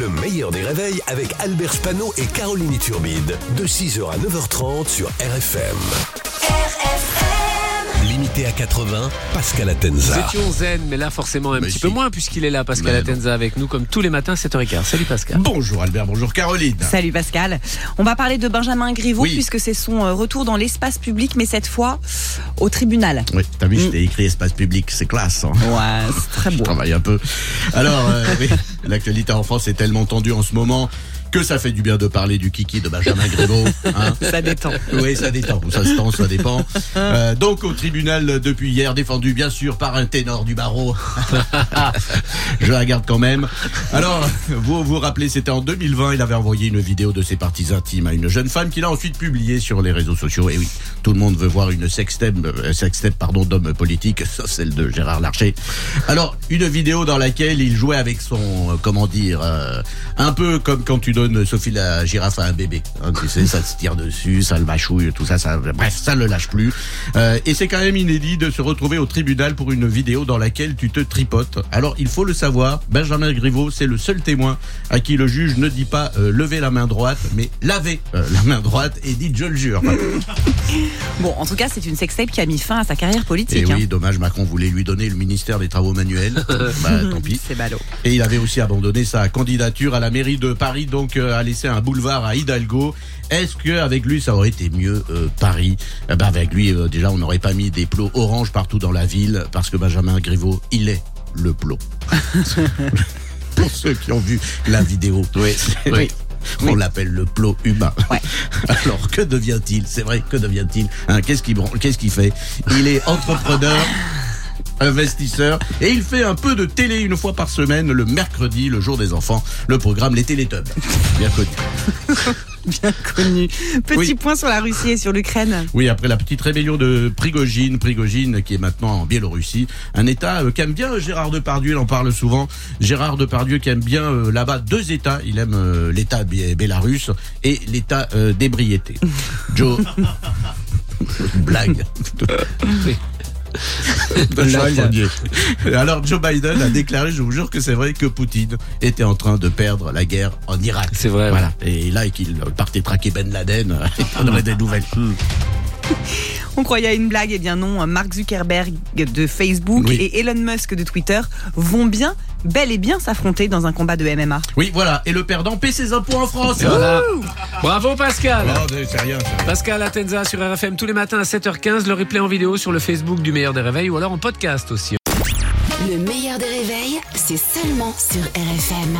Le meilleur des réveils avec Albert Spano et Caroline Turbide. De 6h à 9h30 sur RFM. Limité à 80, Pascal Nous Atenza. étions zen, mais là forcément un Mais petit si. peu moins puisqu'il est là, Pascal Mais Atenza avec nous comme tous les matins 7h15. Salut Pascal. Bonjour Albert, bonjour Caroline. Salut Pascal. On va parler de Benjamin Griveaux Oui. puisque c'est son euh, retour dans l'espace public, mais cette fois au tribunal. Oui, t'as vu, je t'ai écrit espace public, c'est classe. Hein. Ouais, c'est très Je beau. travaille un peu. Alors, euh, oui, l'actualité en France est tellement tendue en ce moment que ça fait du bien de parler du kiki de Benjamin Griveaux. Hein. Ça détend. Oui, ça détend, ça se tend, ça dépend. Euh, donc au tribunal depuis hier, défendu bien sûr par un ténor du barreau. Je la garde quand même. Alors, vous vous rappelez, c'était en 2020, il avait envoyé une vidéo de ses parties intimes à une jeune femme qu'il a ensuite publiée sur les réseaux sociaux. Et oui, tout le monde veut voir une sextape, euh, sextape pardon, d'homme politique, ça, celle de Gérard Larcher. Alors, une vidéo dans laquelle il jouait avec son, euh, comment dire, euh, un peu comme quand tu donnes Sophie la girafe à un bébé. Hein, tu sais, ça se tire dessus, ça le mâchouille, tout ça, bref, ça le lâche plus. Et c'est quand même inédit de se retrouver au tribunal pour une vidéo dans laquelle tu te tripotes. Alors, il faut le savoir, Benjamin Griveaux, c'est le seul témoin à qui le juge ne dit pas lever la main droite, mais laver la main droite et dit je le jure. Bon, en tout cas, c'est une sextape qui a mis fin à sa carrière Et politique. oui, dommage, Macron voulait lui donner le ministère des Travaux manuels. bah, tant hein. pis. C'est ballot. Et il avait aussi abandonné sa candidature à la mairie de Paris, donc euh, a laissé un boulevard à Hidalgo. Est-ce que avec lui ça aurait été mieux euh, Paris? Eh ben, Avec lui, euh, déjà, on n'aurait pas mis des plots orange partout dans la ville, parce que Benjamin Griveaux, il est le plot. Pour ceux qui ont vu la vidéo. Oui, oui. On l'appelle le plot humain. Ouais. Alors que devient-il? C'est vrai, que devient-il? Hein, Qu'est-ce qu'il qu'est-ce qu'il fait? Il est entrepreneur. Investisseur et il fait un peu de télé une fois par semaine le mercredi, le jour des enfants, le programme Les Télétubs. Bien connu. Bien connu. Petit Oui. point sur la Russie et sur l'Ukraine. Oui, après la petite rébellion de Prigogine, Prigogine qui est maintenant en Biélorussie, un État euh, qu'aime bien Gérard Depardieu, il en parle souvent. Gérard Depardieu qui aime bien euh, là-bas deux États, il aime euh, l'État bé- bélarusse et l'État euh, d'ébriété. Joe, blague. Alors Joe Biden a déclaré, je vous jure que c'est vrai que Poutine était en train de perdre la guerre en Irak. C'est vrai, Voilà. Et là, et qu'il partait traquer Ben Laden, on aurait des nouvelles. On croyait à une blague, eh bien non. Mark Zuckerberg de Facebook Oui. et Elon Musk de Twitter vont bien, bel et bien s'affronter dans un combat de MMA. Oui, voilà. Et le perdant paie ses impôts en France. Voilà. Bravo Pascal. Oh, rien. Pascal Atenza sur RFM tous les matins à 7h15, le replay en vidéo sur le Facebook du meilleur des réveils ou alors en podcast aussi. Le meilleur des réveils, c'est seulement sur RFM.